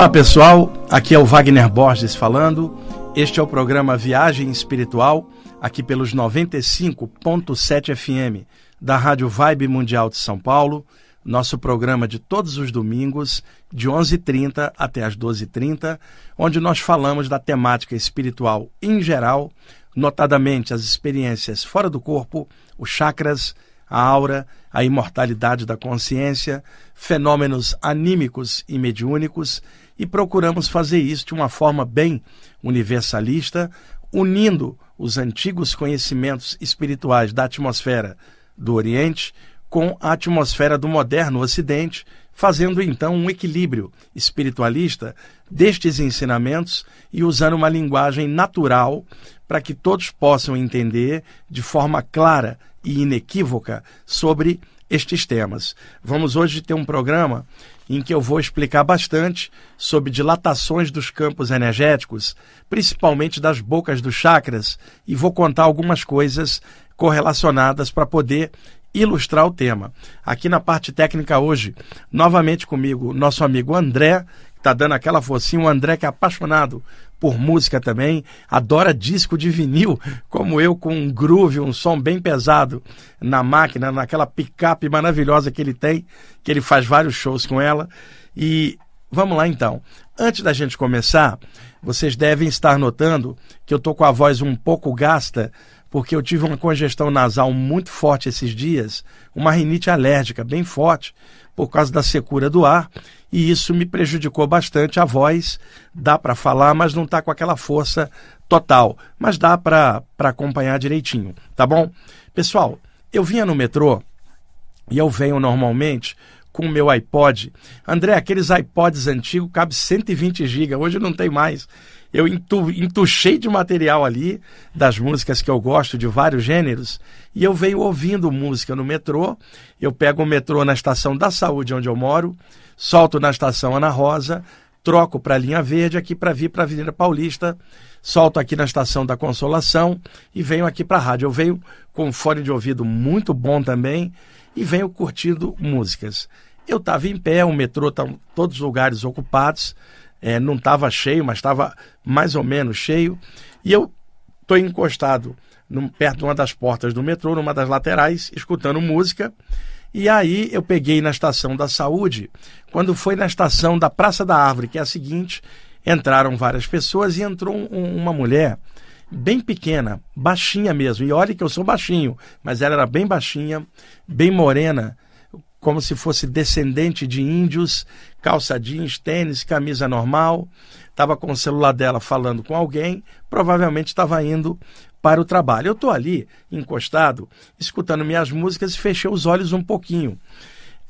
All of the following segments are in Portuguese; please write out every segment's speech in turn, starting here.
Olá pessoal, aqui é o Wagner Borges falando. Este é o programa Viagem Espiritual, aqui pelos 95.7 FM da Rádio Vibe Mundial de São Paulo. Nosso programa de todos os domingos, de 11h30 até as 12h30, onde nós falamos da temática espiritual em geral, notadamente as experiências fora do corpo, os chakras, a aura, a imortalidade da consciência, fenômenos anímicos e mediúnicos, e procuramos fazer isso de uma forma bem universalista, unindo os antigos conhecimentos espirituais da atmosfera do Oriente com a atmosfera do moderno Ocidente, fazendo então um equilíbrio espiritualista destes ensinamentos e usando uma linguagem natural para que todos possam entender de forma clara e inequívoca sobre estes temas. Vamos hoje ter um programa em que eu vou explicar bastante sobre dilatações dos campos energéticos, principalmente das bocas dos chakras, e vou contar algumas coisas correlacionadas para poder ilustrar o tema. Aqui na parte técnica hoje, novamente comigo, nosso amigo André, tá dando aquela focinha. O André, que é apaixonado por música também, adora disco de vinil, como eu, com um groove, um som bem pesado na máquina, naquela picape maravilhosa que ele tem, que ele faz vários shows com ela. E vamos lá então. Antes da gente começar, vocês devem estar notando que eu tô com a voz um pouco gasta, porque eu tive uma congestão nasal muito forte esses dias, uma rinite alérgica bem forte, por causa da secura do ar, e isso me prejudicou bastante a voz. Dá para falar, mas não está com aquela força total, mas dá para acompanhar direitinho, tá bom? Pessoal, eu vinha no metrô e eu venho normalmente com o meu iPod. André, aqueles iPods antigos cabe 120 GB, hoje não tem mais. Eu entu, entuchei de material ali, das músicas que eu gosto, de vários gêneros, e eu venho ouvindo música no metrô. Eu pego o metrô na estação da saúde, onde eu moro, solto na estação Ana Rosa, troco para a linha verde aqui para vir para a Avenida Paulista, solto aqui na estação da Consolação e venho aqui para a rádio. Eu venho com um fone de ouvido muito bom também e venho curtindo músicas. Eu estava em pé, o metrô está todos os lugares ocupados, é, não estava cheio, mas estava mais ou menos cheio, e eu estou encostado perto de uma das portas do metrô, numa das laterais, escutando música. E aí eu peguei na estação da saúde, quando foi na estação da Praça da Árvore, que é a seguinte, entraram várias pessoas e entrou um, uma mulher bem pequena, baixinha mesmo. E olha que eu sou baixinho, mas ela era bem baixinha, bem morena, como se fosse descendente de índios, calça jeans, tênis, camisa normal. Estava com o celular dela falando com alguém, provavelmente estava indo para o trabalho. Eu estou ali, encostado, escutando minhas músicas e fechei os olhos um pouquinho.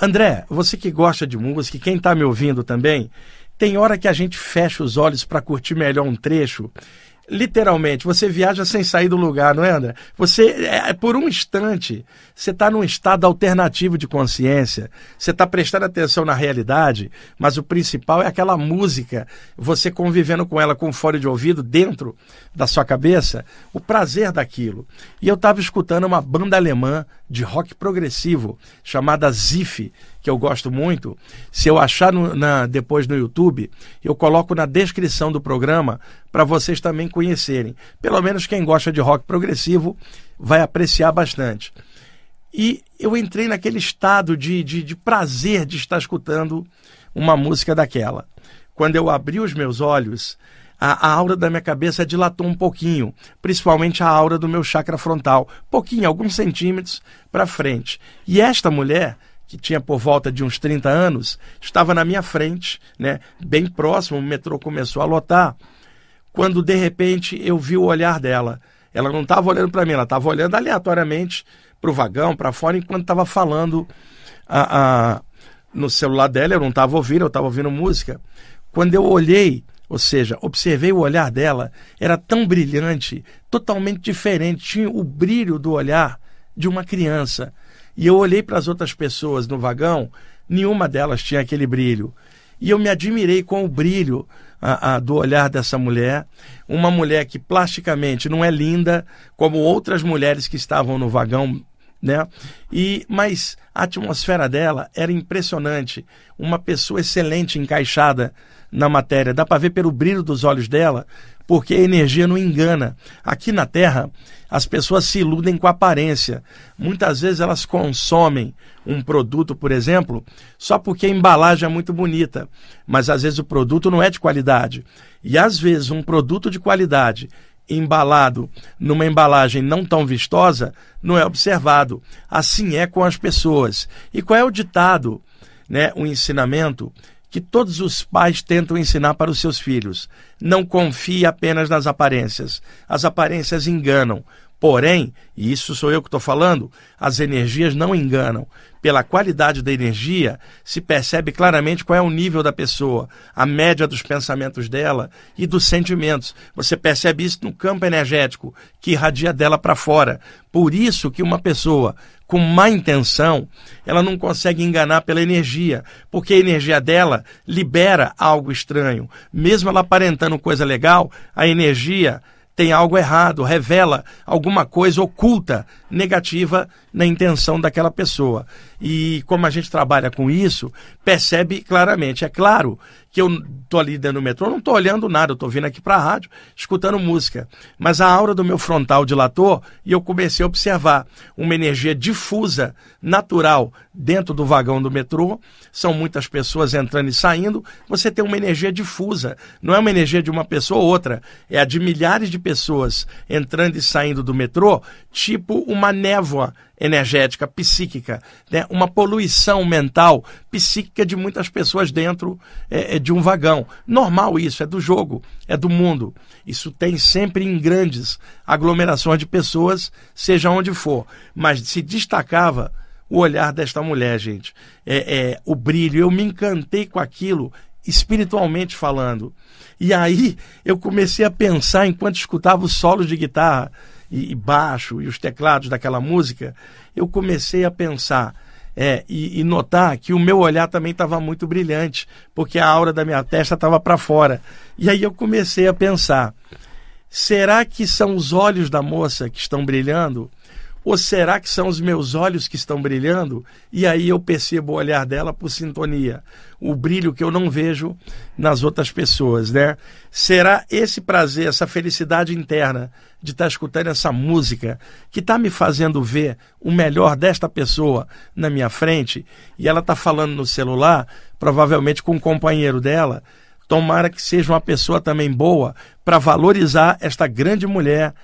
André, você que gosta de música, quem está me ouvindo também, tem hora que a gente fecha os olhos para curtir melhor um trecho literalmente, você viaja sem sair do lugar, não é, André? Você, é, por um instante, você está num estado alternativo de consciência, você está prestando atenção na realidade, mas o principal é aquela música, você convivendo com ela com fone de ouvido dentro da sua cabeça, o prazer daquilo. E eu estava escutando uma banda alemã de rock progressivo chamada Ziff, que eu gosto muito. Se eu achar no, na, depois no YouTube, eu coloco na descrição do programa para vocês também conhecerem. Pelo menos quem gosta de rock progressivo vai apreciar bastante. E eu entrei naquele estado de, de, de prazer de estar escutando uma música daquela. Quando eu abri os meus olhos, a, a, aura da minha cabeça dilatou um pouquinho, principalmente a aura do meu chakra frontal, pouquinho, alguns centímetros para frente. E esta mulher, que tinha por volta de uns 30 anos, estava na minha frente, né, bem próximo, o metrô começou a lotar, quando de repente eu vi o olhar dela. Ela não estava olhando para mim, ela estava olhando aleatoriamente para o vagão, para fora, enquanto estava falando a, a, no celular dela. Eu não estava ouvindo, eu estava ouvindo música. Quando eu olhei, ou seja, observei o olhar dela, era tão brilhante, totalmente diferente, tinha o brilho do olhar de uma criança. E eu olhei para as outras pessoas no vagão, nenhuma delas tinha aquele brilho. E eu me admirei com o brilho a, a, do olhar dessa mulher, uma mulher que plasticamente não é linda, como outras mulheres que estavam no vagão né? E mas a atmosfera dela era impressionante, uma pessoa excelente encaixada na matéria, dá para ver pelo brilho dos olhos dela, porque a energia não engana. Aqui na Terra, as pessoas se iludem com aparência. Muitas vezes elas consomem um produto, por exemplo, só porque a embalagem é muito bonita, mas às vezes o produto não é de qualidade. E às vezes um produto de qualidade embalado numa embalagem não tão vistosa não é observado. Assim é com as pessoas. E qual é o ditado, né, o ensinamento que todos os pais tentam ensinar para os seus filhos? Não confie apenas nas aparências. As aparências enganam. Porém, e isso sou eu que estou falando, as energias não enganam. Pela qualidade da energia, se percebe claramente qual é o nível da pessoa, a média dos pensamentos dela e dos sentimentos. Você percebe isso no campo energético que irradia dela para fora. Por isso que uma pessoa com má intenção, ela não consegue enganar pela energia, porque a energia dela libera algo estranho. Mesmo ela aparentando coisa legal, a energia tem algo errado, revela alguma coisa oculta, negativa na intenção daquela pessoa. E como a gente trabalha com isso, percebe claramente. É claro que eu estou ali dentro do metrô, não estou olhando nada, eu estou vindo aqui para a rádio, escutando música. Mas a aura do meu frontal dilatou e eu comecei a observar uma energia difusa, natural, dentro do vagão do metrô. São muitas pessoas entrando e saindo. Você tem uma energia difusa. Não é uma energia de uma pessoa ou outra, é a de milhares de pessoas entrando e saindo do metrô, tipo uma névoa energética, psíquica, né? uma poluição mental psíquica de muitas pessoas dentro é, é, de um vagão. Normal isso, é do jogo, é do mundo. Isso tem sempre em grandes aglomerações de pessoas, seja onde for. Mas se destacava o olhar desta mulher, gente. É, é, o brilho, eu me encantei com aquilo, espiritualmente falando. E aí eu comecei a pensar, enquanto escutava os solos de guitarra, e, baixo e os teclados daquela música, eu comecei a pensar é, e, e, notar que o meu olhar também estava muito brilhante, porque a aura da minha testa estava para fora. E aí eu comecei a pensar: será que são os olhos da moça que estão brilhando? Ou será que são os meus olhos que estão brilhando? E aí eu percebo o olhar dela por sintonia, o brilho que eu não vejo nas outras pessoas, né? Será esse prazer, essa felicidade interna de estar tá escutando essa música que está me fazendo ver o melhor desta pessoa na minha frente e ela está falando no celular, provavelmente com um companheiro dela. Tomara que seja uma pessoa também boa para valorizar esta grande mulher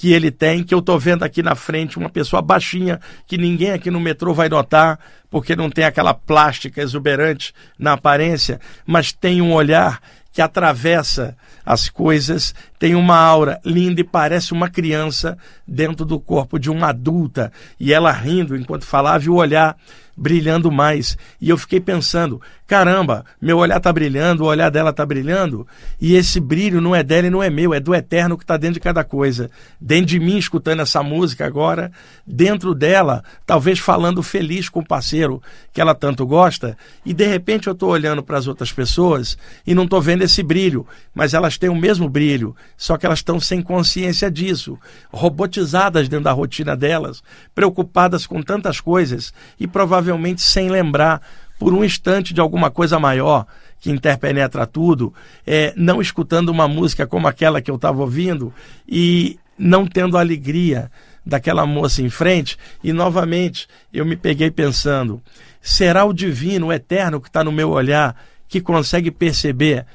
que ele tem, que eu estou vendo aqui na frente, uma pessoa baixinha, que ninguém aqui no metrô vai notar, porque não tem aquela plástica exuberante na aparência, mas tem um olhar que atravessa as coisas, tem uma aura linda e parece uma criança dentro do corpo de uma adulta. E ela rindo enquanto falava e o olhar brilhando mais. E eu fiquei pensando, caramba, meu olhar está brilhando, o olhar dela está brilhando, e esse brilho não é dela e não é meu, é do eterno que está dentro de cada coisa. Dentro de mim, escutando essa música agora, dentro dela, talvez falando feliz com o parceiro que ela tanto gosta, e de repente eu estou olhando para as outras pessoas e não estou vendo esse brilho, mas elas têm o mesmo brilho, só que elas estão sem consciência disso, robotizadas dentro da rotina delas, preocupadas com tantas coisas e provavelmente sem lembrar por um instante de alguma coisa maior que interpenetra tudo, é, não escutando uma música como aquela que eu estava ouvindo e não tendo a alegria daquela moça em frente. E novamente eu me peguei pensando: será o divino, o eterno que está no meu olhar, que consegue perceber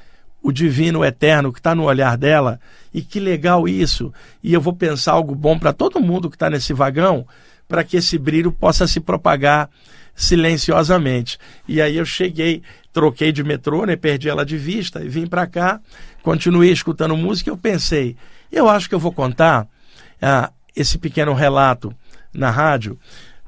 o divino, eterno que está no olhar dela? E que legal isso! E eu vou pensar algo bom para todo mundo que está nesse vagão, para que esse brilho possa se propagar silenciosamente. E aí eu cheguei, troquei de metrô, né, perdi ela de vista e vim para cá, continuei escutando música eu pensei, eu acho que eu vou contar ah, esse pequeno relato na rádio.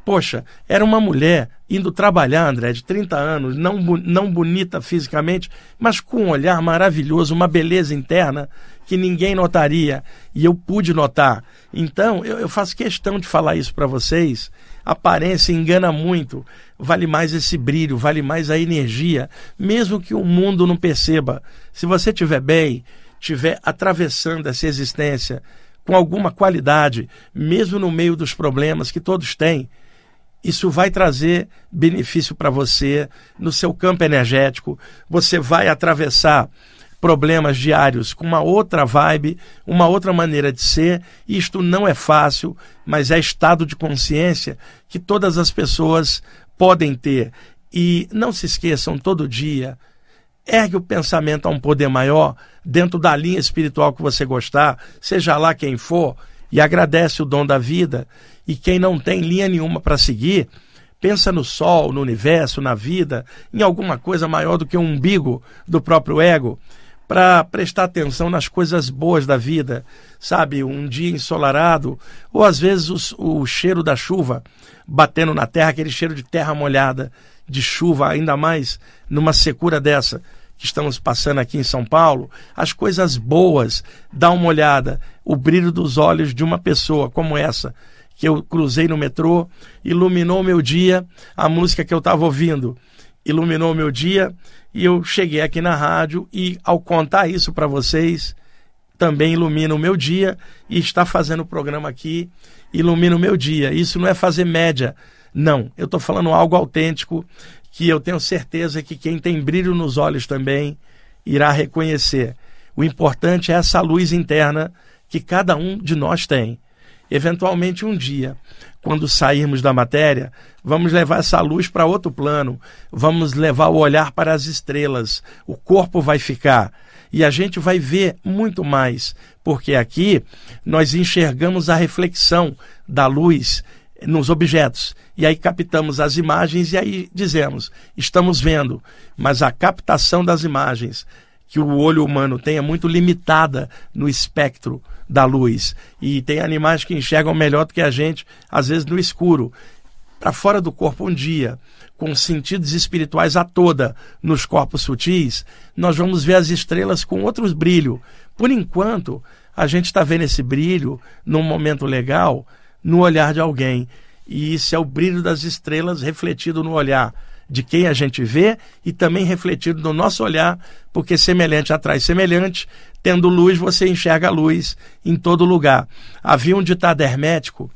Poxa, era uma mulher indo trabalhar, André, de 30 anos, não, não bonita fisicamente, mas com um olhar maravilhoso, uma beleza interna que ninguém notaria. E eu pude notar. Então, eu, eu faço questão de falar isso para vocês, aparência engana muito. Vale mais esse brilho, vale mais a energia, mesmo que o mundo não perceba. Se você estiver bem, estiver atravessando essa existência com alguma qualidade, mesmo no meio dos problemas que todos têm, isso vai trazer benefício para você no seu campo energético. Você vai atravessar problemas diários com uma outra vibe, uma outra maneira de ser. Isto não é fácil, mas é estado de consciência que todas as pessoas podem ter. E não se esqueçam todo dia, ergue o pensamento a um poder maior dentro da linha espiritual que você gostar, seja lá quem for, e agradece o dom da vida. E quem não tem linha nenhuma para seguir, pensa no sol, no universo, na vida, em alguma coisa maior do que um umbigo do próprio ego para prestar atenção nas coisas boas da vida, sabe? Um dia ensolarado, ou às vezes o, o, cheiro da chuva batendo na terra, aquele cheiro de terra molhada, de chuva, ainda mais numa secura dessa que estamos passando aqui em São Paulo, as coisas boas, dá uma olhada, o brilho dos olhos de uma pessoa como essa que eu cruzei no metrô, iluminou meu dia, a música que eu estava ouvindo iluminou meu dia e eu cheguei aqui na rádio e ao contar isso para vocês também ilumina o meu dia e está fazendo o programa aqui ilumina o meu dia. Isso não é fazer média, não. Eu estou falando algo autêntico que eu tenho certeza que quem tem brilho nos olhos também irá reconhecer. O importante é essa luz interna que cada um de nós tem. Eventualmente, um dia, quando sairmos da matéria, vamos levar essa luz para outro plano, vamos levar o olhar para as estrelas, o corpo vai ficar. E a gente vai ver muito mais, porque aqui nós enxergamos a reflexão da luz nos objetos. E aí captamos as imagens e aí dizemos, estamos vendo, mas a captação das imagens que o olho humano tem é muito limitada no espectro da luz. E tem animais que enxergam melhor do que a gente, às vezes no escuro. Para fora do corpo, um dia, com sentidos espirituais a toda nos corpos sutis, nós vamos ver as estrelas com outros brilho. Por enquanto, a gente está vendo esse brilho num momento legal no olhar de alguém. E isso é o brilho das estrelas refletido no olhar de quem a gente vê e também refletido no nosso olhar, porque semelhante atrai semelhante, tendo luz você enxerga luz em todo lugar. Havia um ditado hermético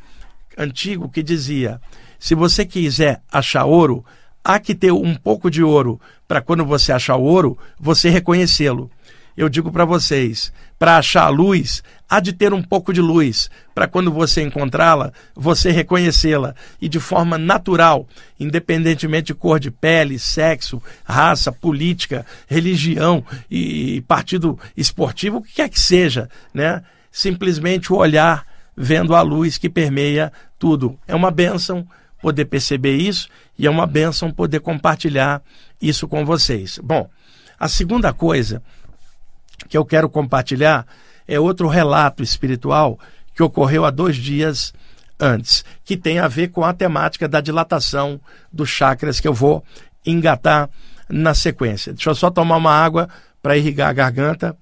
antigo que dizia: se você quiser achar ouro, há que ter um pouco de ouro para quando você achar ouro, você reconhecê-lo eu digo para vocês, para achar a luz, há de ter um pouco de luz, para quando você encontrá-la, você reconhecê-la e de forma natural, independentemente de cor de pele, sexo, raça, política, religião e partido esportivo, o que quer que seja, né? Simplesmente o olhar vendo a luz que permeia tudo. É uma bênção poder perceber isso e é uma bênção poder compartilhar isso com vocês. Bom, a segunda coisa que eu quero compartilhar é outro relato espiritual que ocorreu há dois dias antes, que tem a ver com a temática da dilatação dos chakras que eu vou engatar na sequência. Deixa eu só tomar uma água para irrigar a garganta.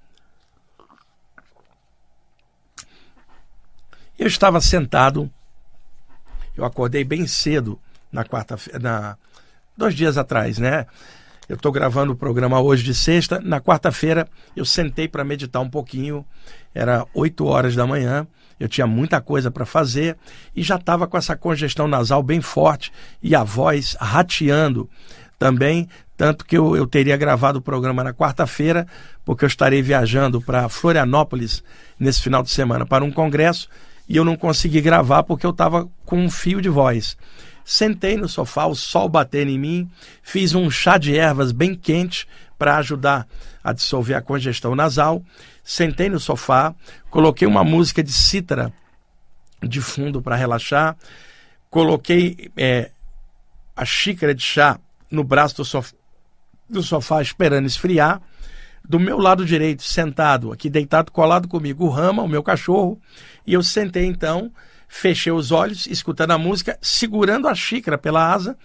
Eu estava sentado, eu acordei bem cedo na quarta-feira, dois dias atrás, né? Eu estou gravando o programa hoje de sexta. Na quarta-feira eu sentei para meditar um pouquinho. Era 8 horas da manhã. Eu tinha muita coisa para fazer e já estava com essa congestão nasal bem forte e a voz rateando também. Tanto que eu, eu teria gravado o programa na quarta-feira, porque eu estarei viajando para Florianópolis nesse final de semana para um congresso e eu não consegui gravar porque eu estava com um fio de voz. Sentei no sofá, o sol batendo em mim, fiz um chá de ervas bem quente para ajudar a dissolver a congestão nasal. Sentei no sofá, coloquei uma música de cítara de fundo para relaxar, coloquei é, a xícara de chá no braço do sofá, do sofá esperando esfriar. Do meu lado direito, sentado, aqui deitado, colado comigo, o Rama, o meu cachorro, e eu sentei então fechei os olhos, escutando a música, segurando a xícara pela asa,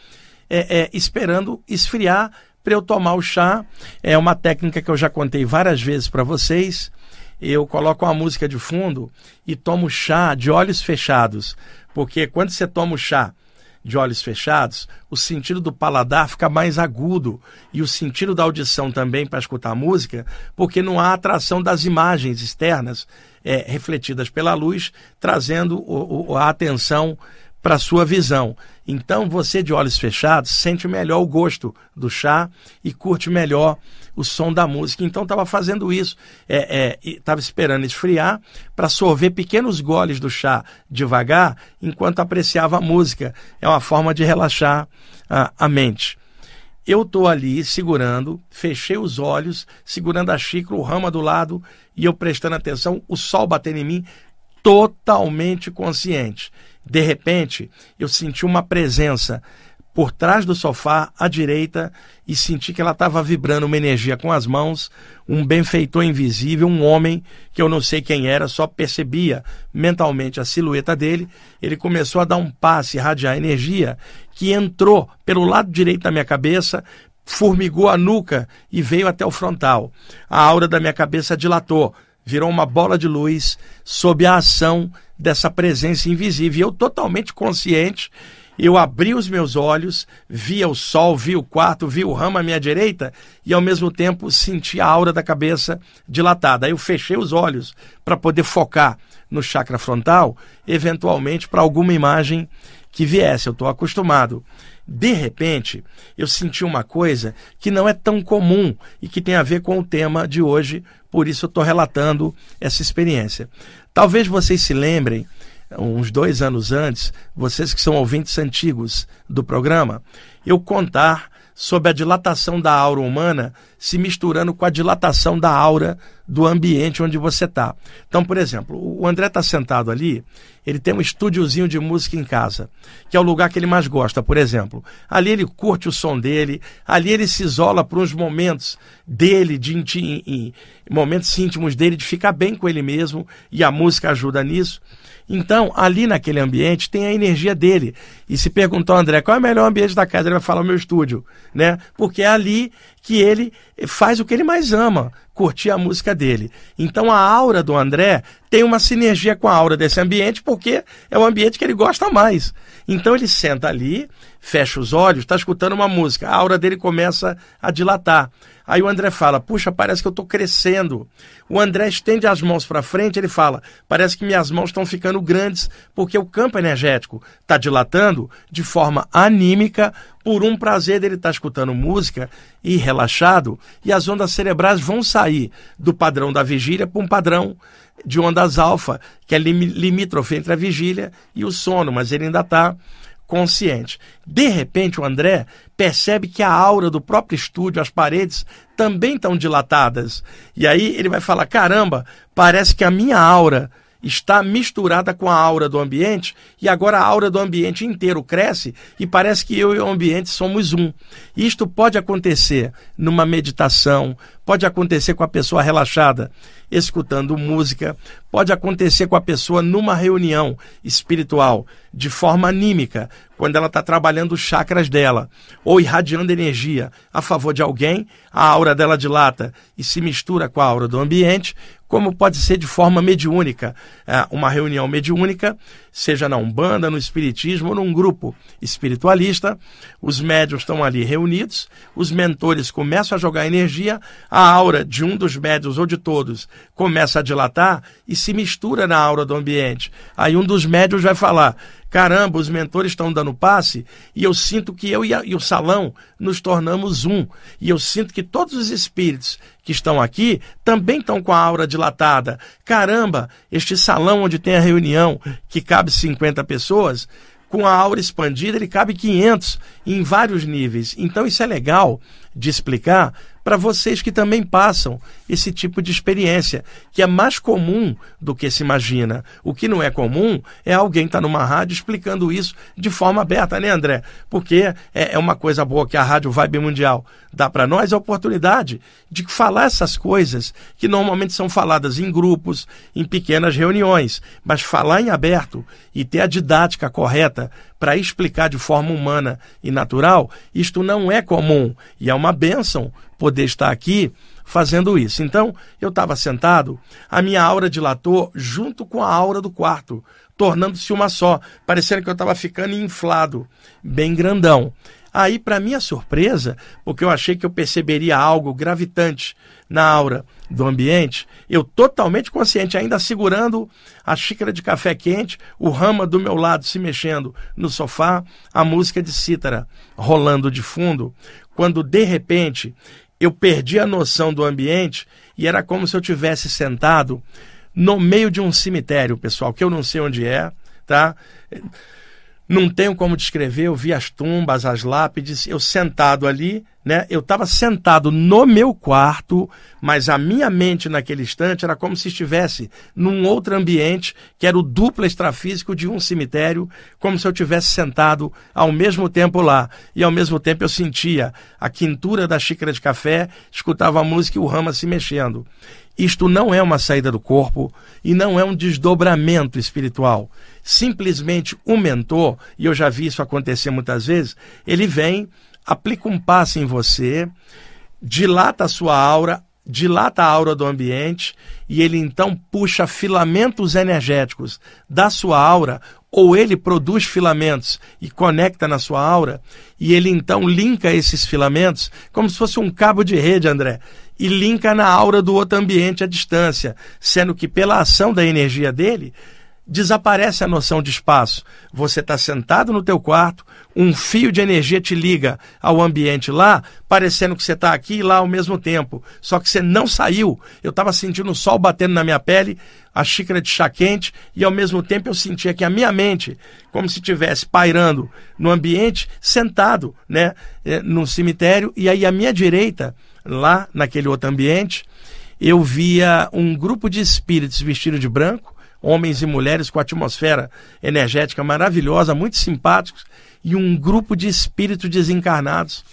é, é, esperando esfriar para eu tomar o chá. É uma técnica que eu já contei várias vezes para vocês. Eu coloco uma música de fundo e tomo chá de olhos fechados, porque quando você toma o chá de olhos fechados, o sentido do paladar fica mais agudo e o sentido da audição também para escutar música, porque não há atração das imagens externas é, refletidas pela luz, trazendo o, o, a atenção para a sua visão. Então você de olhos fechados sente melhor o gosto do chá e curte melhor o som da música. Então estava fazendo isso, estava é, é, esperando esfriar para sorver pequenos goles do chá devagar enquanto apreciava a música. É uma forma de relaxar a, a mente. Eu estou ali segurando, fechei os olhos, segurando a xícara, o rama do lado e eu prestando atenção, o sol batendo em mim, totalmente consciente. De repente, eu senti uma presença por trás do sofá à direita e senti que ela estava vibrando uma energia com as mãos, um benfeitor invisível, um homem que eu não sei quem era, só percebia mentalmente a silhueta dele. Ele começou a dar um passe, irradiar energia que entrou pelo lado direito da minha cabeça, formigou a nuca e veio até o frontal. A aura da minha cabeça dilatou, virou uma bola de luz sob a ação dessa presença invisível. E eu totalmente consciente, eu abri os meus olhos, via o sol, vi o quarto, vi o ramo à minha direita e ao mesmo tempo senti a aura da cabeça dilatada. Aí eu fechei os olhos para poder focar no chakra frontal, eventualmente para alguma imagem que viesse. Eu estou acostumado. De repente, eu senti uma coisa que não é tão comum e que tem a ver com o tema de hoje, por isso eu estou relatando essa experiência. Talvez vocês se lembrem, uns dois anos antes, vocês que são ouvintes antigos do programa, eu contar sobre a dilatação da aura humana se misturando com a dilatação da aura do ambiente onde você está. Então, por exemplo, o André está sentado ali, ele tem um estúdiozinho de música em casa, que é o lugar que ele mais gosta, por exemplo. Ali ele curte o som dele, ali ele se isola para uns momentos dele, de, de, momentos íntimos dele, de ficar bem com ele mesmo, e a música ajuda nisso. Então, ali naquele ambiente tem a energia dele. E se perguntou ao André qual é o melhor ambiente da casa, ele vai falar o meu estúdio, né? Porque é ali que ele faz o que ele mais ama, curtir a música dele. Então a aura do André tem uma sinergia com a aura desse ambiente, porque é o ambiente que ele gosta mais. Então ele senta ali, fecha os olhos, está escutando uma música, a aura dele começa a dilatar. Aí o André fala: Puxa, parece que eu estou crescendo. O André estende as mãos para frente, ele fala: Parece que minhas mãos estão ficando grandes, porque o campo energético está dilatando de forma anímica por um prazer dele estar tá escutando música e relaxado, e as ondas cerebrais vão sair do padrão da vigília para um padrão de ondas alfa, que é limítrofe entre a vigília e o sono, mas ele ainda está consciente. De repente, o André percebe que a aura do próprio estúdio, as paredes, também estão dilatadas. E aí ele vai falar: caramba, parece que a minha aura está misturada com a aura do ambiente e agora a aura do ambiente inteiro cresce e parece que eu e o ambiente somos um. Isto pode acontecer numa meditação, pode acontecer com a pessoa relaxada, escutando música, pode acontecer com a pessoa numa reunião espiritual, de forma anímica, quando ela está trabalhando os chakras dela, ou irradiando energia a favor de alguém, a aura dela dilata e se mistura com a aura do ambiente, como pode ser de forma mediúnica, é, uma reunião mediúnica, seja na Umbanda, no Espiritismo ou num grupo espiritualista, os médios estão ali reunidos, os mentores começam a jogar energia, a aura de um dos médios ou de todos começa a dilatar e se mistura na aura do ambiente. Aí um dos médios vai falar: caramba, os mentores estão dando passe e eu sinto que eu e, a, e, o salão nos tornamos um. E eu sinto que todos os espíritos que estão aqui também estão com a aura dilatada. Caramba, este salão onde tem a reunião que cabe 50 pessoas, com a aura expandida, ele cabe 500 em vários níveis. Então isso é legal de explicar para vocês que também passam esse tipo de experiência, que é mais comum do que se imagina. O que não é comum é alguém estar tá numa rádio explicando isso de forma aberta, né, André? Porque é, é uma coisa boa que a Rádio Vibe Mundial dá para nós a oportunidade de falar essas coisas que normalmente são faladas em grupos, em pequenas reuniões, mas falar em aberto e ter a didática correta para explicar de forma humana e natural, isto não é comum e é uma bênção poder estar aqui fazendo isso. Então, eu estava sentado, a minha aura dilatou junto com a aura do quarto, tornando-se uma só, parecendo que eu estava ficando inflado, bem grandão. Aí, para minha surpresa, porque eu achei que eu perceberia algo gravitante na aura do ambiente, eu totalmente consciente, ainda segurando a xícara de café quente, o rama do meu lado se mexendo no sofá, a música de cítara rolando de fundo, quando de repente eu perdi a noção do ambiente e era como se eu tivesse sentado no meio de um cemitério, pessoal, que eu não sei onde é, tá? Não tenho como descrever, eu vi as tumbas, as lápides, eu sentado ali, né? Eu estava sentado no meu quarto, mas a minha mente naquele instante era como se estivesse num outro ambiente, que era o duplo extrafísico de um cemitério, como se eu tivesse sentado ao mesmo tempo lá. E ao mesmo tempo eu sentia a quintura da xícara de café, escutava a música e o rama se mexendo. Isto não é uma saída do corpo e não é um desdobramento espiritual. Simplesmente o mentor, e eu já vi isso acontecer muitas vezes, ele vem, aplica um passe em você, dilata a sua aura, dilata a aura do ambiente e ele então puxa filamentos energéticos da sua aura ou ele produz filamentos e conecta na sua aura, e ele então linka esses filamentos como se fosse um cabo de rede, André, e linka na aura do outro ambiente à distância, sendo que pela ação da energia dele, desaparece a noção de espaço. Você está sentado no teu quarto, um fio de energia te liga ao ambiente lá, parecendo que você está aqui e lá ao mesmo tempo. Só que você não saiu. Eu estava sentindo o sol batendo na minha pele, a xícara de chá quente, e ao mesmo tempo eu sentia que a minha mente, como se estivesse pairando no ambiente, sentado né, eh, no cemitério, e aí à minha direita, lá naquele outro ambiente, eu via um grupo de espíritos vestidos de branco, homens e mulheres com atmosfera energética maravilhosa, muito simpáticos, e um grupo de espíritos desencarnados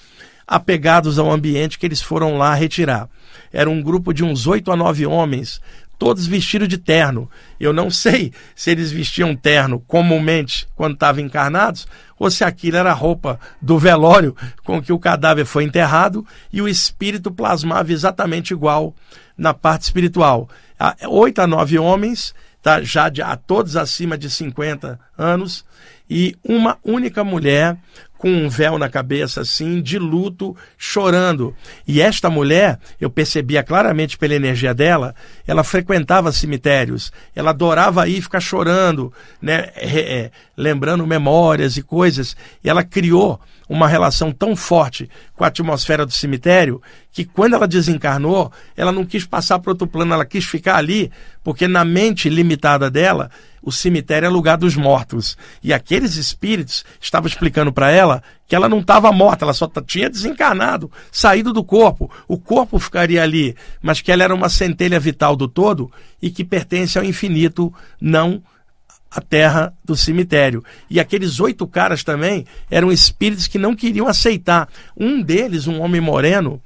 apegados ao ambiente que eles foram lá retirar. Era um grupo de uns oito a nove homens, todos vestidos de terno. Eu não sei se eles vestiam terno comumente quando estavam encarnados ou se aquilo era a roupa do velório com que o cadáver foi enterrado e o espírito plasmava exatamente igual na parte espiritual. Oito a nove homens tá, já de, a todos acima de 50 anos, e uma única mulher com um véu na cabeça, assim, de luto, chorando. E esta mulher, eu percebia claramente pela energia dela, ela frequentava cemitérios, ela adorava ir ficar chorando, né, é, lembrando memórias e coisas. E ela criou uma relação tão forte com a atmosfera do cemitério que quando ela desencarnou, ela não quis passar para outro plano, ela quis ficar ali, porque na mente limitada dela, o cemitério é lugar dos mortos. E aqueles espíritos estavam explicando para ela que ela não estava morta, ela só tinha desencarnado, saído do corpo. O corpo ficaria ali, mas que ela era uma centelha vital do todo e que pertence ao infinito, não à terra do cemitério. E aqueles oito caras também eram espíritos que não queriam aceitar. Um deles, um homem moreno,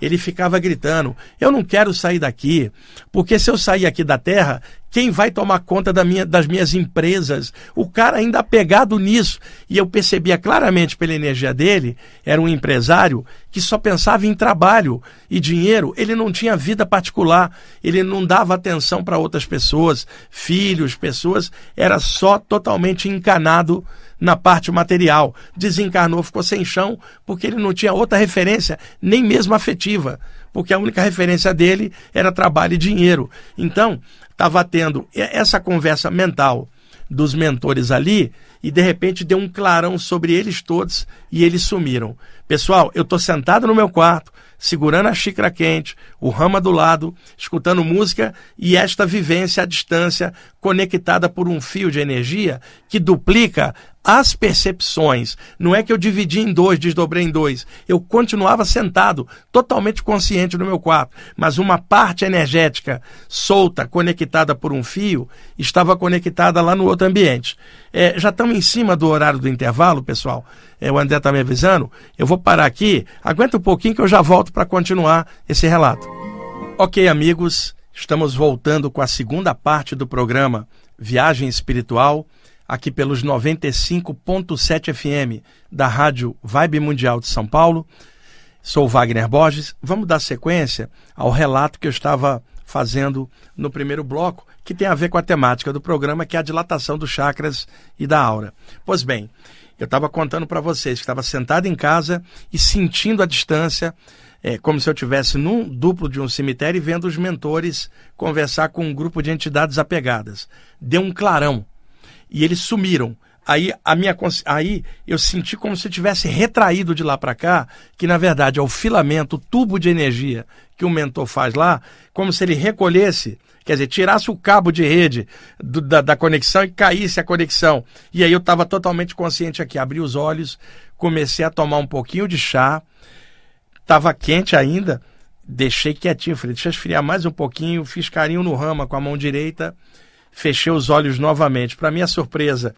ele ficava gritando: Eu não quero sair daqui, porque se eu sair aqui da terra, quem vai tomar conta da minha, das minhas empresas? O cara ainda apegado nisso. E eu percebia claramente pela energia dele, era um empresário que só pensava em trabalho e dinheiro. Ele não tinha vida particular, ele não dava atenção para outras pessoas, filhos, pessoas, era só totalmente encanado na parte material. Desencarnou, ficou sem chão, porque ele não tinha outra referência, nem mesmo afetiva, porque a única referência dele era trabalho e dinheiro. Então, estava tendo essa conversa mental dos mentores ali e de repente deu um clarão sobre eles todos e eles sumiram. Pessoal, eu estou sentado no meu quarto, segurando a xícara quente, o rama do lado, escutando música e esta vivência à distância, conectada por um fio de energia que duplica as percepções. Não é que eu dividi em dois, desdobrei em dois. Eu continuava sentado, totalmente consciente no meu quarto, mas uma parte energética solta, conectada por um fio, estava conectada lá no outro ambiente. É, já estamos em cima do horário do intervalo, pessoal. É, o André está me avisando. Eu vou parar aqui. Aguenta um pouquinho que eu já volto para continuar esse relato. Ok, amigos, estamos voltando com a segunda parte do programa Viagem Espiritual, aqui pelos 95.7 FM da Rádio Vibe Mundial de São Paulo. Sou Wagner Borges. Vamos dar sequência ao relato que eu estava fazendo no primeiro bloco, que tem a ver com a temática do programa, que é a dilatação dos chakras e da aura. Pois bem, eu estava contando para vocês que estava sentado em casa e sentindo a distância, é, como se eu estivesse num duplo de um cemitério e vendo os mentores conversar com um grupo de entidades apegadas. Deu um clarão e eles sumiram. Aí, a minha, aí eu senti como se tivesse retraído de lá para cá, que na verdade é o filamento, o tubo de energia que o mentor faz lá, como se ele recolhesse, quer dizer, tirasse o cabo de rede do, da, da conexão e caísse a conexão. E aí eu estava totalmente consciente aqui, abri os olhos, comecei a tomar um pouquinho de chá, estava quente ainda, deixei quietinho, falei, deixa esfriar mais um pouquinho, fiz carinho no rama com a mão direita, fechei os olhos novamente. Para minha surpresa,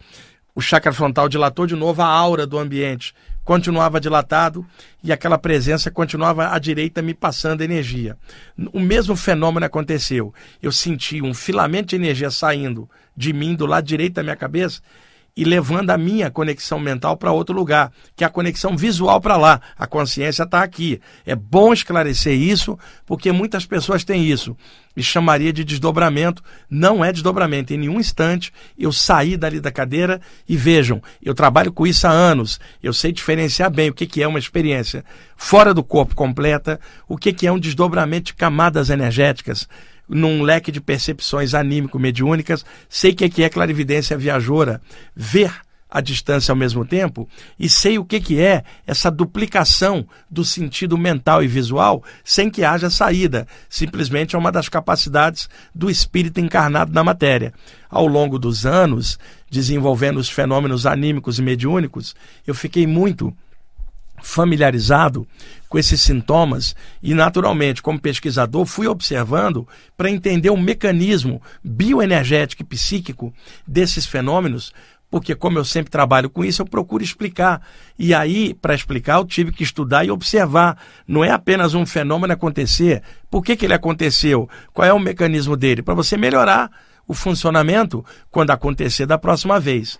o chakra frontal dilatou de novo, a aura do ambiente continuava dilatado e aquela presença continuava à direita me passando energia. O mesmo fenômeno aconteceu. Eu senti um filamento de energia saindo de mim, do lado direito da minha cabeça, e levando a minha conexão mental para outro lugar, que é a conexão visual para lá. A consciência está aqui. É bom esclarecer isso, porque muitas pessoas têm isso. E chamaria de desdobramento. Não é desdobramento. Em nenhum instante eu saí dali da cadeira e vejam, eu trabalho com isso há anos. Eu sei diferenciar bem o que, que é uma experiência fora do corpo completa, o que, que é um desdobramento de camadas energéticas num leque de percepções anímico-mediúnicas, sei que é clarividência viajora, ver a distância ao mesmo tempo, e sei o que, que é essa duplicação do sentido mental e visual sem que haja saída. Simplesmente é uma das capacidades do espírito encarnado na matéria. Ao longo dos anos, desenvolvendo os fenômenos anímicos e mediúnicos, eu fiquei muito familiarizado com esses sintomas e, naturalmente, como pesquisador, fui observando para entender o mecanismo bioenergético e psíquico desses fenômenos, porque, como eu sempre trabalho com isso, eu procuro explicar. E aí, para explicar, eu tive que estudar e observar. Não é apenas um fenômeno acontecer. Por que, que ele aconteceu? Qual é o mecanismo dele? Para você melhorar o funcionamento quando acontecer da próxima vez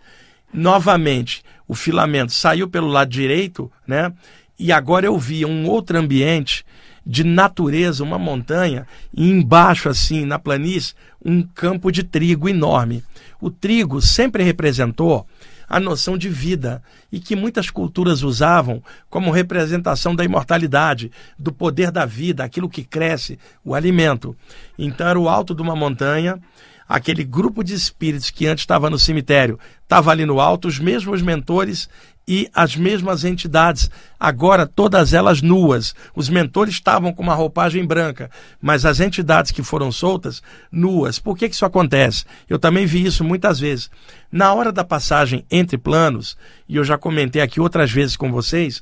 novamente o filamento saiu pelo lado direito, né? E agora eu via um outro ambiente de natureza, uma montanha, e embaixo, assim, na planície, um campo de trigo enorme. O trigo sempre representou a noção de vida e que muitas culturas usavam como representação da imortalidade, do poder da vida, aquilo que cresce, o alimento. Então era o alto de uma montanha aquele grupo de espíritos que antes estava no cemitério estava ali no alto, os mesmos mentores e as mesmas entidades, agora todas elas nuas. Os mentores estavam com uma roupagem branca, mas as entidades que foram soltas, nuas. Por que, que isso acontece? Eu também vi isso muitas vezes. Na hora da passagem entre planos, e eu já comentei aqui outras vezes com vocês,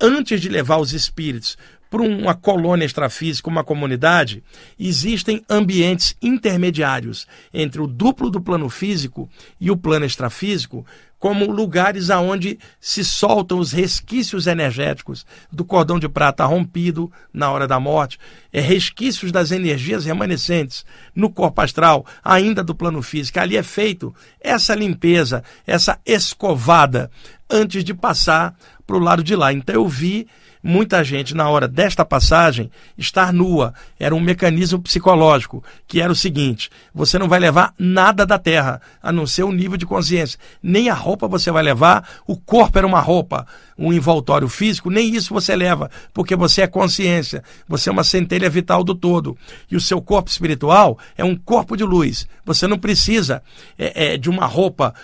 antes de levar os espíritos para uma colônia extrafísica, uma comunidade, existem ambientes intermediários entre o duplo do plano físico e o plano extrafísico, como lugares aonde se soltam os resquícios energéticos do cordão de prata rompido na hora da morte, é resquícios das energias remanescentes no corpo astral, ainda do plano físico. Ali é feito essa limpeza, essa escovada antes de passar para o lado de lá. Então eu vi muita gente, na hora desta passagem, estar nua. Era um mecanismo psicológico, que era o seguinte: você não vai levar nada da terra, a não ser o nível de consciência. Nem a roupa você vai levar, o corpo era uma roupa, um envoltório físico, nem isso você leva, porque você é consciência, você é uma centelha vital do todo. E o seu corpo espiritual é um corpo de luz. Você não precisa é, é, de uma roupa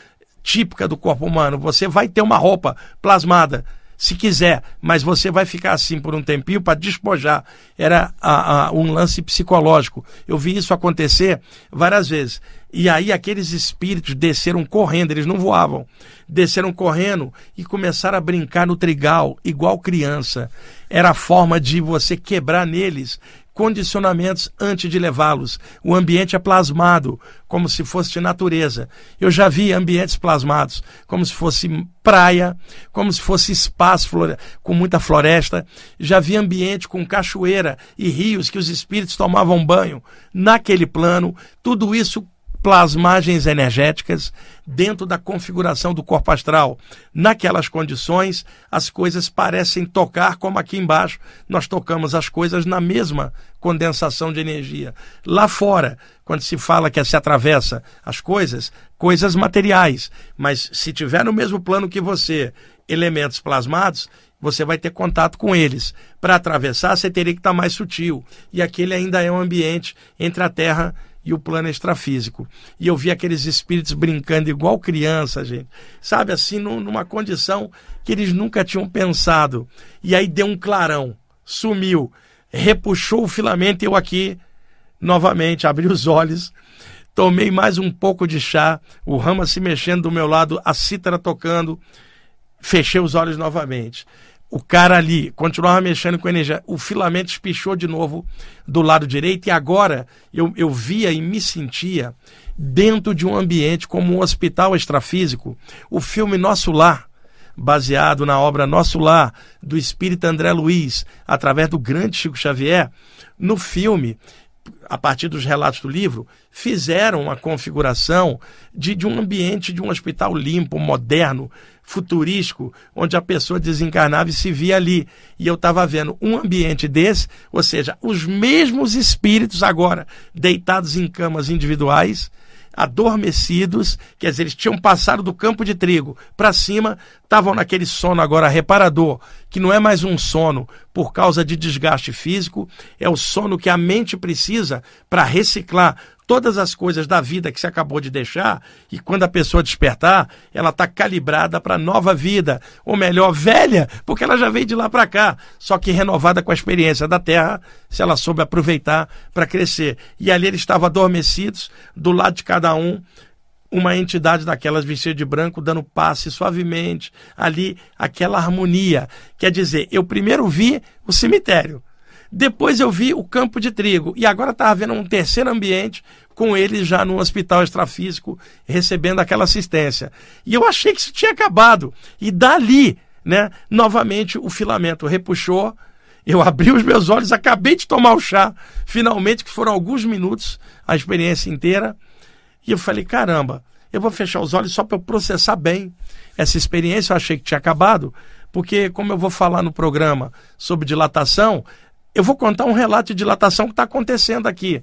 típica do corpo humano. Você vai ter uma roupa plasmada se quiser, mas você vai ficar assim por um tempinho para despojar. Era a, a, um lance psicológico. Eu vi isso acontecer várias vezes. E aí aqueles espíritos desceram correndo, eles não voavam, desceram correndo e começaram a brincar no trigal, igual criança. Era a forma de você quebrar neles condicionamentos antes de levá-los. O ambiente é plasmado, como se fosse natureza. Eu já vi ambientes plasmados, como se fosse praia, como se fosse espaço com muita floresta. Já vi ambiente com cachoeira e rios que os espíritos tomavam banho naquele plano. Tudo isso plasmagens energéticas dentro da configuração do corpo astral. Naquelas condições, as coisas parecem tocar como aqui embaixo nós tocamos as coisas na mesma condensação de energia. Lá fora, quando se fala que se atravessa as coisas, coisas materiais, mas se tiver no mesmo plano que você, elementos plasmados, você vai ter contato com eles. Para atravessar, você teria que estar mais sutil. E aquele ainda é um ambiente entre a Terra e o plano extrafísico. E eu vi aqueles espíritos brincando igual criança, gente. Sabe, assim, numa condição que eles nunca tinham pensado. E aí deu um clarão, sumiu, repuxou o filamento e eu aqui, novamente, abri os olhos. Tomei mais um pouco de chá, o rama se mexendo do meu lado, a cítara tocando. Fechei os olhos novamente o cara ali continuava mexendo com energia, o filamento espichou de novo do lado direito e agora eu, eu via e me sentia dentro de um ambiente como um hospital extrafísico. O filme Nosso Lar, baseado na obra Nosso Lar, do espírita André Luiz, através do grande Chico Xavier, no filme a partir dos relatos do livro, fizeram uma configuração de, de um ambiente de um hospital limpo, moderno, futurístico, onde a pessoa desencarnava e se via ali. E eu estava vendo um ambiente desse, ou seja, os mesmos espíritos agora deitados em camas individuais, adormecidos, quer dizer, eles tinham passado do campo de trigo para cima, estavam naquele sono agora reparador, que não é mais um sono por causa de desgaste físico, é o sono que a mente precisa para reciclar todas as coisas da vida que você acabou de deixar, e quando a pessoa despertar, ela está calibrada para nova vida, ou melhor, velha, porque ela já veio de lá para cá, só que renovada com a experiência da Terra, se ela soube aproveitar para crescer. E ali eles estavam adormecidos, do lado de cada um, uma entidade daquelas vestida de branco dando passe suavemente, ali aquela harmonia. Quer dizer, eu primeiro vi o cemitério, depois eu vi o campo de trigo e agora estava vendo um terceiro ambiente com ele já no hospital extrafísico recebendo aquela assistência. E eu achei que isso tinha acabado. E dali, né, novamente o filamento repuxou. Eu abri os meus olhos, acabei de tomar o chá, finalmente, que foram alguns minutos, a experiência inteira. E eu falei: caramba, eu vou fechar os olhos só para eu processar bem essa experiência. Eu achei que tinha acabado, porque, como eu vou falar no programa sobre dilatação, eu vou contar um relato de dilatação que está acontecendo aqui.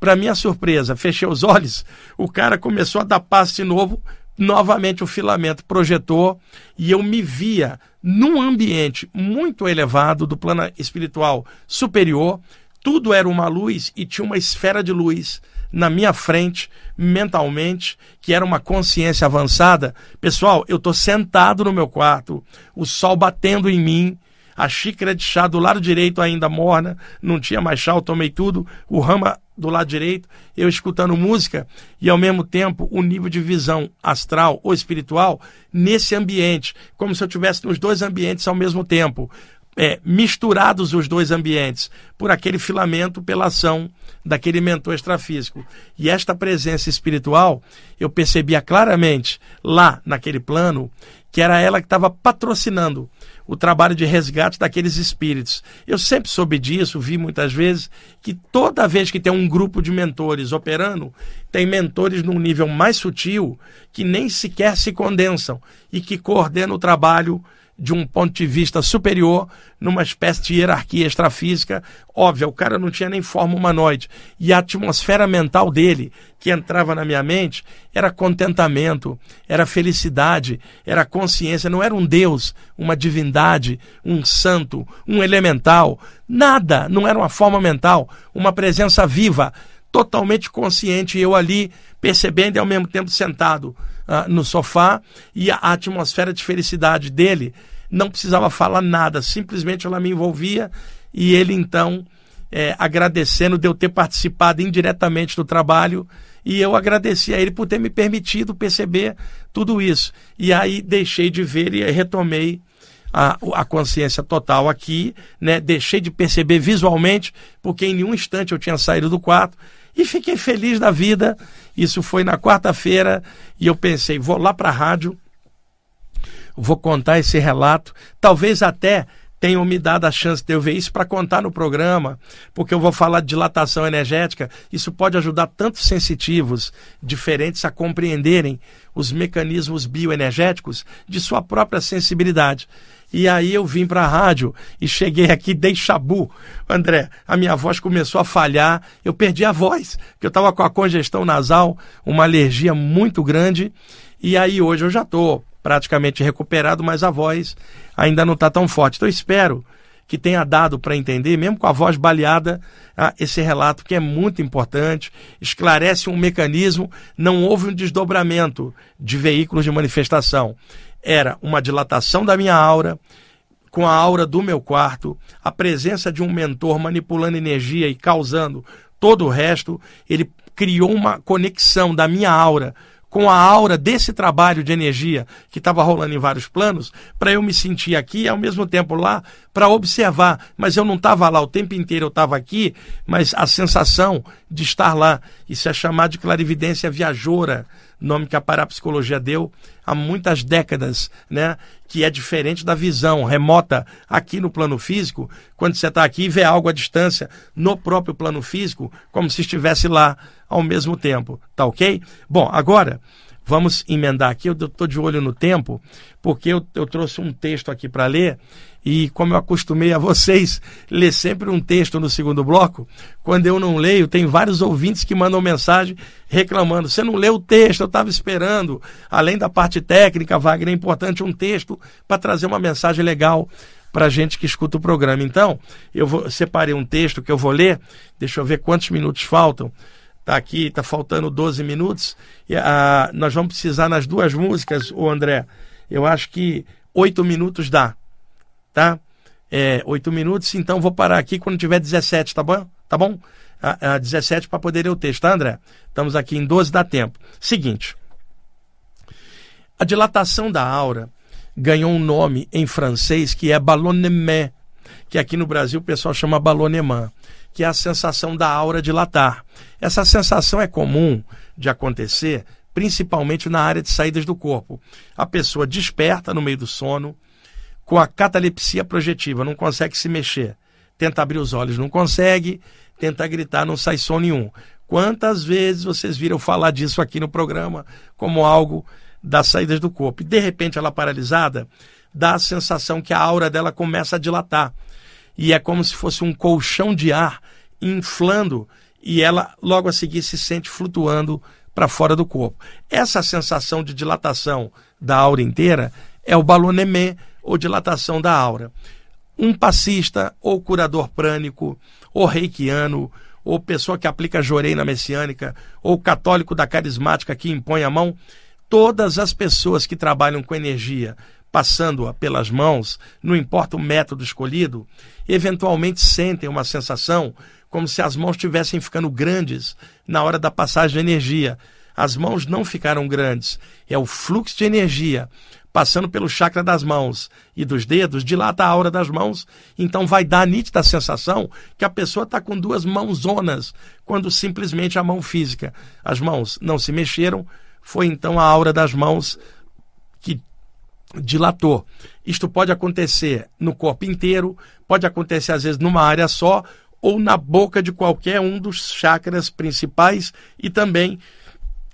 Para minha surpresa, fechei os olhos, o cara começou a dar passe de novo, novamente o filamento projetou e eu me via num ambiente muito elevado do plano espiritual superior. Tudo era uma luz e tinha uma esfera de luz na minha frente, mentalmente, que era uma consciência avançada. Pessoal, eu estou sentado no meu quarto, o sol batendo em mim, a xícara de chá do lado direito ainda morna, não tinha mais chá, eu tomei tudo, o rama do lado direito, eu escutando música e ao mesmo tempo o nível de visão astral ou espiritual nesse ambiente, como se eu tivesse nos dois ambientes ao mesmo tempo. É, misturados os dois ambientes por aquele filamento pela ação daquele mentor extrafísico. E esta presença espiritual, eu percebia claramente lá naquele plano que era ela que estava patrocinando o trabalho de resgate daqueles espíritos. Eu sempre soube disso, vi muitas vezes, que toda vez que tem um grupo de mentores operando, tem mentores num nível mais sutil que nem sequer se condensam e que coordenam o trabalho de um ponto de vista superior, numa espécie de hierarquia extrafísica. Óbvio, o cara não tinha nem forma humanoide. E a atmosfera mental dele, que entrava na minha mente, era contentamento, era felicidade, era consciência. Não era um Deus, uma divindade, um santo, um elemental. Nada, não era uma forma mental, uma presença viva, totalmente consciente. Eu ali percebendo e ao mesmo tempo sentado uh, no sofá e a atmosfera de felicidade dele não precisava falar nada, simplesmente ela me envolvia e ele então é, agradecendo de eu ter participado indiretamente do trabalho e eu agradeci a ele por ter me permitido perceber tudo isso. E aí deixei de ver e retomei a, a consciência total aqui, né? deixei de perceber visualmente, porque em nenhum instante eu tinha saído do quarto e fiquei feliz da vida. Isso foi na quarta-feira e eu pensei, vou lá para a rádio, vou contar esse relato, talvez até tenham me dado a chance de eu ver isso para contar no programa, porque eu vou falar de dilatação energética. Isso pode ajudar tantos sensitivos diferentes a compreenderem os mecanismos bioenergéticos de sua própria sensibilidade. E aí eu vim para a rádio e cheguei aqui, dei chabu. André, a minha voz começou a falhar, eu perdi a voz, porque eu estava com a congestão nasal, uma alergia muito grande. E aí hoje eu já estou praticamente recuperado, mas a voz ainda não está tão forte. Então eu espero que tenha dado para entender, mesmo com a voz baleada, ah, esse relato que é muito importante, esclarece um mecanismo, não houve um desdobramento de veículos de manifestação. Era uma dilatação da minha aura, com a aura do meu quarto, a presença de um mentor manipulando energia e causando todo o resto, ele criou uma conexão da minha aura com a aura desse trabalho de energia que estava rolando em vários planos, para eu me sentir aqui e ao mesmo tempo lá para observar. Mas eu não estava lá o tempo inteiro, eu estava aqui, mas a sensação de estar lá. Isso é chamado de clarividência viajora, nome que a parapsicologia deu há muitas décadas, né? Que é diferente da visão remota aqui no plano físico, quando você está aqui e vê algo à distância no próprio plano físico, como se estivesse lá ao mesmo tempo. Tá ok? Bom, agora vamos emendar aqui. Eu estou de olho no tempo, porque eu, eu trouxe um texto aqui para ler. E como eu acostumei a vocês ler sempre um texto no segundo bloco, quando eu não leio, tem vários ouvintes que mandam mensagem reclamando: você não leu o texto, eu estava esperando. Além da parte técnica, Wagner, é importante um texto para trazer uma mensagem legal para a gente que escuta o programa. Então, eu vou, separei um texto que eu vou ler, deixa eu ver quantos minutos faltam. Está aqui, está faltando 12 minutos. E, ah, nós vamos precisar nas duas músicas, o André. Eu acho que oito minutos dá. Tá? É, oito minutos, então vou parar aqui quando tiver 17, tá bom? Tá bom? Ah, ah, 17 para poder ler o texto, tá, André? Estamos aqui em 12, dá tempo. Seguinte. A dilatação da aura ganhou um nome em francês que é ballonnement, que aqui no Brasil o pessoal chama ballonnement que é a sensação da aura dilatar. Essa sensação é comum de acontecer principalmente na área de saídas do corpo. A pessoa desperta no meio do sono com a catalepsia projetiva, não consegue se mexer. Tenta abrir os olhos, não consegue. Tenta gritar, não sai som nenhum. Quantas vezes vocês viram falar disso aqui no programa como algo das saídas do corpo? E de repente ela paralisada, dá a sensação que a aura dela começa a dilatar e é como se fosse um colchão de ar inflando e ela logo a seguir se sente flutuando para fora do corpo. Essa sensação de dilatação da aura inteira é o balonemê ou dilatação da aura. Um passista ou curador prânico ou reikiano ou pessoa que aplica joreina messiânica ou católico da carismática que impõe a mão, todas as pessoas que trabalham com energia passando-a pelas mãos, não importa o método escolhido, eventualmente sentem uma sensação como se as mãos estivessem ficando grandes na hora da passagem de energia. As mãos não ficaram grandes, é o fluxo de energia passando pelo chakra das mãos e dos dedos, dilata a aura das mãos, então vai dar a nítida sensação que a pessoa está com duas mãozonas, quando simplesmente a mão física. As mãos não se mexeram, foi então a aura das mãos que dilator. Isto pode acontecer no corpo inteiro, pode acontecer às vezes numa área só ou na boca de qualquer um dos chakras principais e também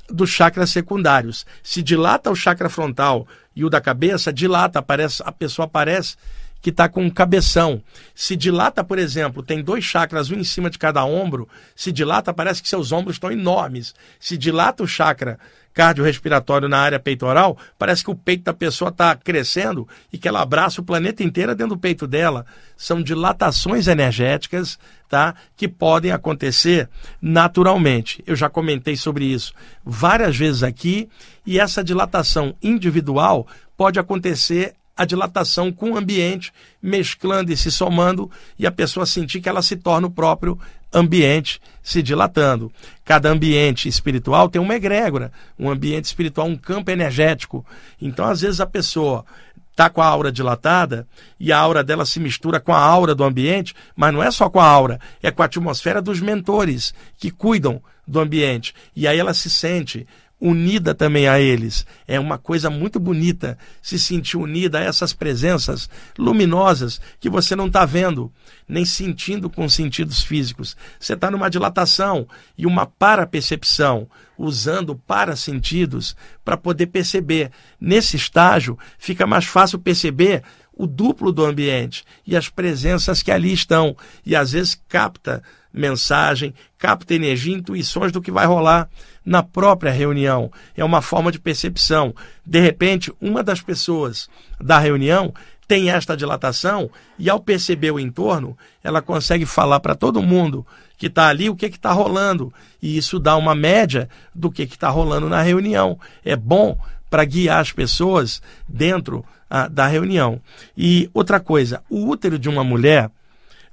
dos chakras secundários. Se dilata o chakra frontal e o da cabeça, dilata, aparece, a pessoa aparece que está com um cabeção. Se dilata, por exemplo, tem dois chakras, um em cima de cada ombro, se dilata, parece que seus ombros estão enormes. Se dilata o chakra cardiorrespiratório na área peitoral, parece que o peito da pessoa está crescendo e que ela abraça o planeta inteiro dentro do peito dela. São dilatações energéticas tá, que podem acontecer naturalmente. Eu já comentei sobre isso várias vezes aqui e essa dilatação individual pode acontecer a dilatação com o ambiente, mesclando e se somando, e a pessoa sentir que ela se torna o próprio ambiente se dilatando. Cada ambiente espiritual tem uma egrégora, um ambiente espiritual, um campo energético. Então, às vezes, a pessoa está com a aura dilatada e a aura dela se mistura com a aura do ambiente, mas não é só com a aura, é com a atmosfera dos mentores que cuidam do ambiente. E aí ela se sente unida também a eles. É uma coisa muito bonita se sentir unida a essas presenças luminosas que você não está vendo, nem sentindo com sentidos físicos. Você está numa dilatação e uma para-percepção, usando para-sentidos para poder perceber. Nesse estágio, fica mais fácil perceber o duplo do ambiente e as presenças que ali estão. E às vezes capta mensagem, capta energia, intuições do que vai rolar na própria reunião. É uma forma de percepção. De repente, uma das pessoas da reunião tem esta dilatação e, ao perceber o entorno, ela consegue falar para todo mundo que está ali o que está rolando. E isso dá uma média do que está rolando na reunião. É bom para guiar as pessoas dentro ah, da reunião. E outra coisa, o útero de uma mulher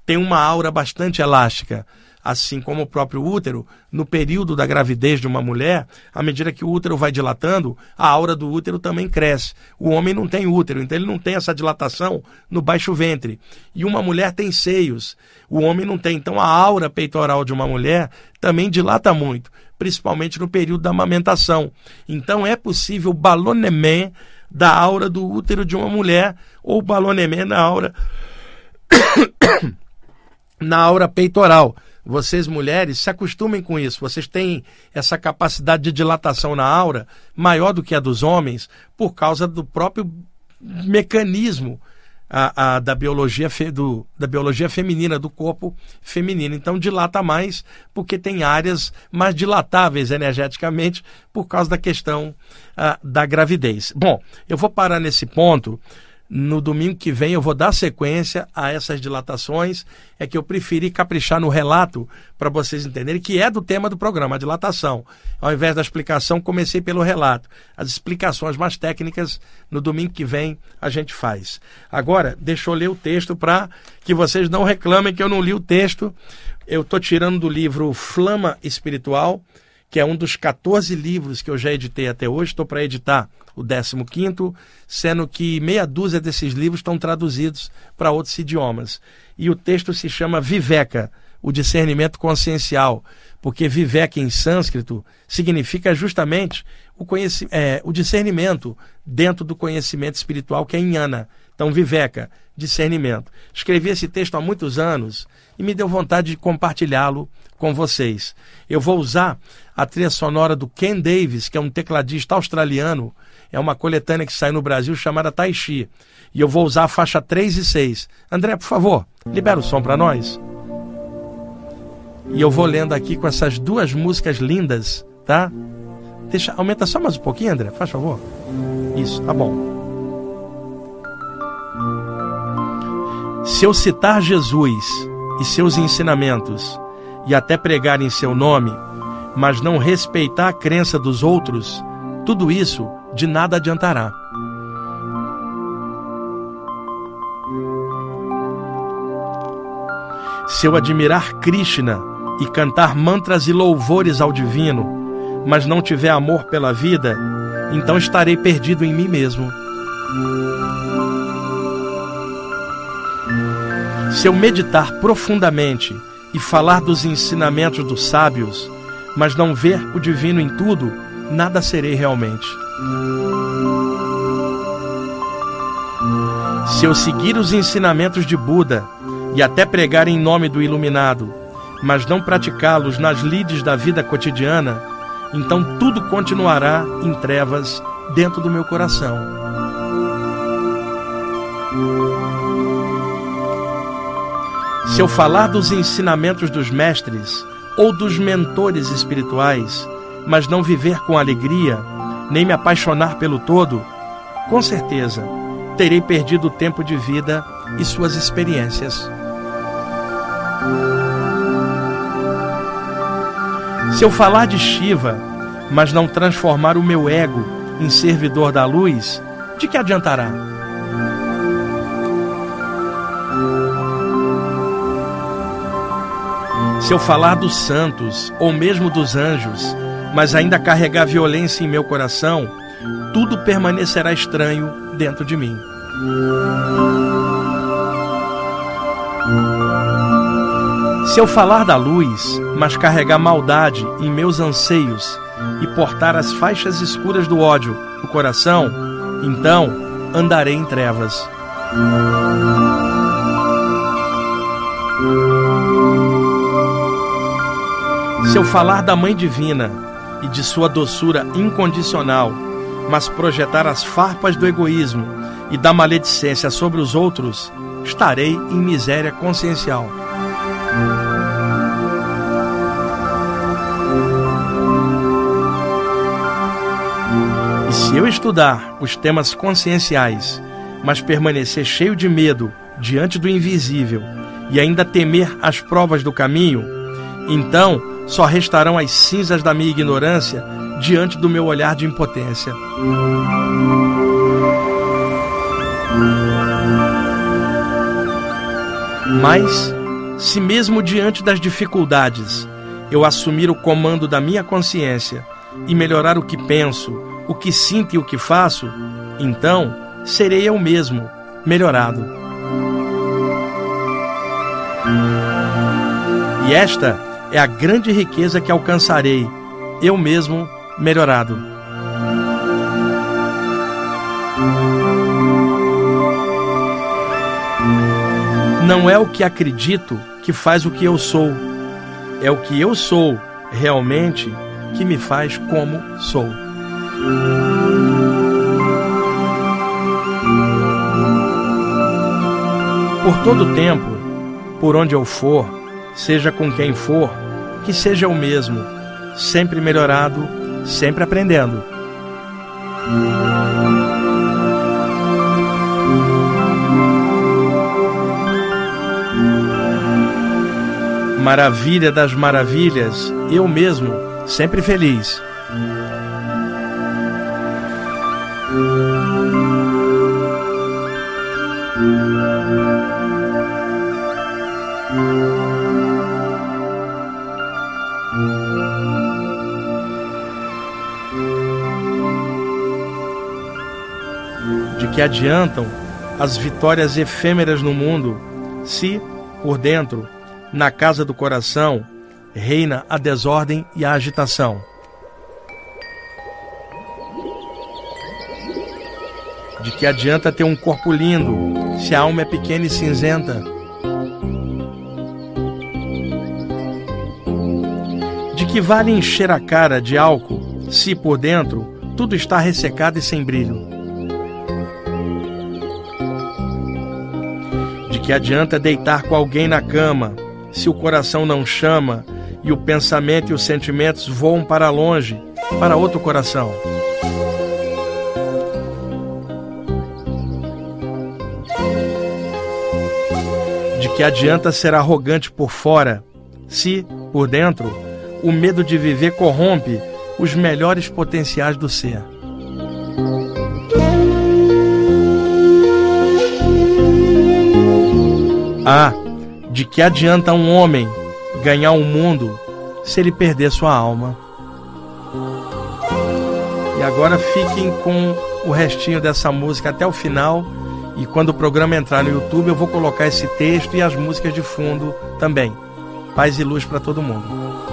tem uma aura bastante elástica assim como o próprio útero, no período da gravidez de uma mulher, à medida que o útero vai dilatando, a aura do útero também cresce. O homem não tem útero, então ele não tem essa dilatação no baixo ventre. E uma mulher tem seios, o homem não tem. Então a aura peitoral de uma mulher também dilata muito, principalmente no período da amamentação. Então é possível balonemé da aura do útero de uma mulher ou balonemé na aura na aura peitoral vocês mulheres se acostumem com isso. Vocês têm essa capacidade de dilatação na aura maior do que a dos homens por causa do próprio mecanismo a, a, da, biologia fe, do, da biologia feminina, do corpo feminino. Então dilata mais porque tem áreas mais dilatáveis energeticamente por causa da questão a, da gravidez. Bom, eu vou parar nesse ponto no domingo que vem eu vou dar sequência a essas dilatações. É que eu preferi caprichar no relato para vocês entenderem que é do tema do programa, a dilatação. Ao invés da explicação, comecei pelo relato. As explicações mais técnicas no domingo que vem a gente faz. Agora, deixa eu ler o texto para que vocês não reclamem que eu não li o texto. Eu estou tirando do livro Flama Espiritual, que é um dos 14 livros que eu já editei até hoje. Estou para editar o 15, sendo que meia dúzia desses livros estão traduzidos para outros idiomas. E o texto se chama Viveka, o discernimento consciencial, porque Viveka em sânscrito significa justamente o, é, o discernimento dentro do conhecimento espiritual que é Inhana. Então, Viveka, discernimento. Escrevi esse texto há muitos anos e me deu vontade de compartilhá-lo com vocês. Eu vou usar a trilha sonora do Ken Davis, que é um tecladista australiano é uma coletânea que sai no Brasil chamada Taishi. E eu vou usar a faixa 3 e 6. André, por favor, libera o som para nós. E eu vou lendo aqui com essas duas músicas lindas, tá? Deixa, aumenta só mais um pouquinho, André, faz favor. Isso, tá bom. Se eu citar Jesus e seus ensinamentos e até pregar em seu nome, mas não respeitar a crença dos outros, tudo isso de nada adiantará. Se eu admirar Krishna e cantar mantras e louvores ao divino, mas não tiver amor pela vida, então estarei perdido em mim mesmo. Se eu meditar profundamente e falar dos ensinamentos dos sábios, mas não ver o divino em tudo, nada serei realmente. Se eu seguir os ensinamentos de Buda e até pregar em nome do iluminado, mas não praticá-los nas lides da vida cotidiana, então tudo continuará em trevas dentro do meu coração. Se eu falar dos ensinamentos dos mestres ou dos mentores espirituais, mas não viver com alegria, nem me apaixonar pelo todo, com certeza terei perdido o tempo de vida e suas experiências. Se eu falar de Shiva, mas não transformar o meu ego em servidor da luz, de que adiantará? Se eu falar dos santos ou mesmo dos anjos, mas ainda carregar violência em meu coração, tudo permanecerá estranho dentro de mim. Se eu falar da luz, mas carregar maldade em meus anseios, e portar as faixas escuras do ódio no coração, então andarei em trevas. Se eu falar da Mãe Divina e de sua doçura incondicional, mas projetar as farpas do egoísmo e da maledicência sobre os outros, estarei em miséria consciencial. E se eu estudar os temas conscienciais, mas permanecer cheio de medo diante do invisível e ainda temer as provas do caminho, então só restarão as cinzas da minha ignorância diante do meu olhar de impotência. Mas, se mesmo diante das dificuldades eu assumir o comando da minha consciência e melhorar o que penso, o que sinto e o que faço, então serei eu mesmo melhorado. E esta é a grande riqueza que alcançarei, eu mesmo melhorado. Não é o que acredito que faz o que eu sou, é o que eu sou realmente que me faz como sou. Por todo tempo, por onde eu for, seja com quem for, que seja o mesmo, sempre melhorado, sempre aprendendo. Maravilha das maravilhas, eu mesmo, sempre feliz. De que adiantam as vitórias efêmeras no mundo, se, por dentro, na casa do coração, reina a desordem e a agitação. De que adianta ter um corpo lindo se a alma é pequena e cinzenta? De que vale encher a cara de álcool se por dentro tudo está ressecado e sem brilho? De que adianta deitar com alguém na cama se o coração não chama e o pensamento e os sentimentos voam para longe, para outro coração? De que adianta ser arrogante por fora, se, por dentro, o medo de viver corrompe os melhores potenciais do ser? Ah, de que adianta um homem ganhar o um mundo se ele perder sua alma? E agora fiquem com o restinho dessa música até o final. E quando o programa entrar no YouTube, eu vou colocar esse texto e as músicas de fundo também. Paz e luz para todo mundo.